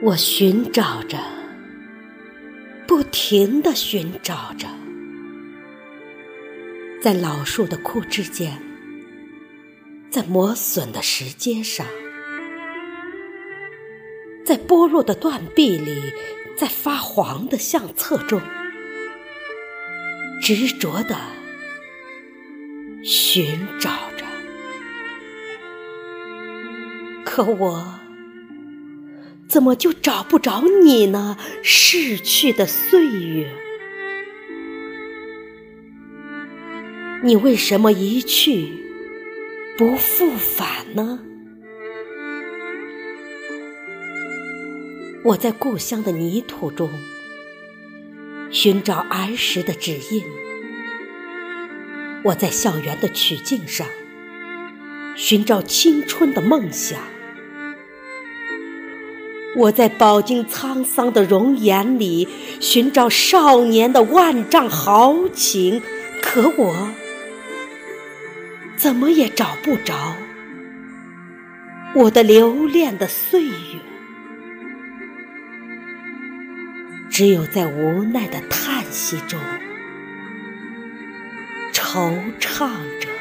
我寻找着，不停地寻找着，在老树的枯枝间，在磨损的石阶上，在剥落的断壁里，在发黄的相册中，执着地寻找着。可我。怎么就找不着你呢？逝去的岁月，你为什么一去不复返呢？我在故乡的泥土中寻找儿时的指印，我在校园的曲径上寻找青春的梦想。我在饱经沧桑的容颜里寻找少年的万丈豪情，可我怎么也找不着我的留恋的岁月，只有在无奈的叹息中惆怅着。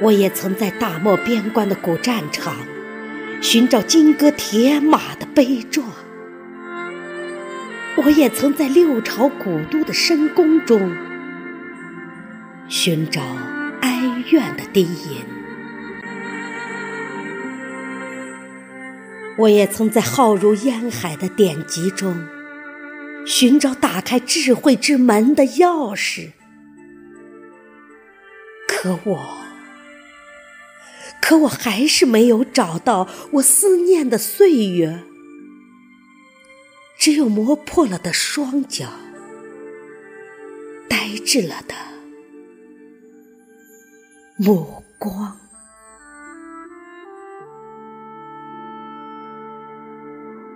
我也曾在大漠边关的古战场寻找金戈铁马的悲壮，我也曾在六朝古都的深宫中寻找哀怨的低吟，我也曾在浩如烟海的典籍中寻找打开智慧之门的钥匙，可我。可我还是没有找到我思念的岁月，只有磨破了的双脚，呆滞了的目光。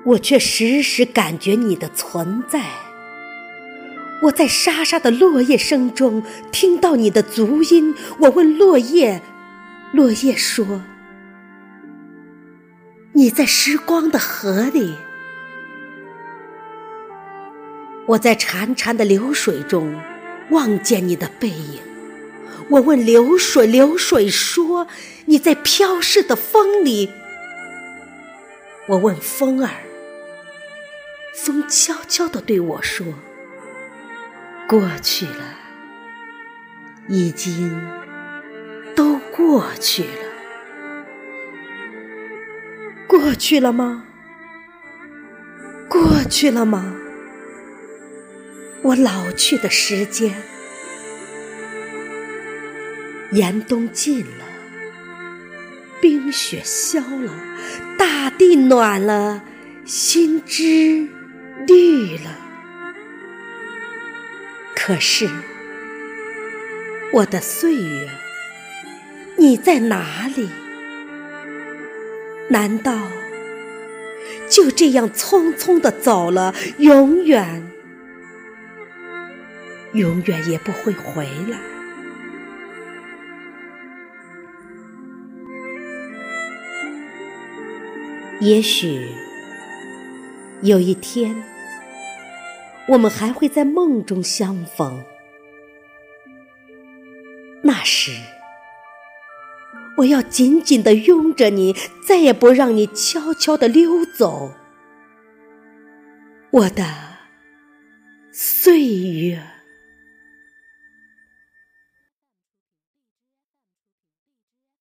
我却时时感觉你的存在，我在沙沙的落叶声中听到你的足音。我问落叶。落叶说：“你在时光的河里。”我在潺潺的流水中望见你的背影。我问流水，流水说：“你在飘逝的风里。”我问风儿，风悄悄地对我说：“过去了，已经。”过去了，过去了吗？过去了吗？我老去的时间，严冬尽了，冰雪消了，大地暖了，心枝绿了。可是，我的岁月。你在哪里？难道就这样匆匆的走了，永远、永远也不会回来？也许有一天，我们还会在梦中相逢，那时。我要紧紧地拥着你，再也不让你悄悄地溜走，我的岁月。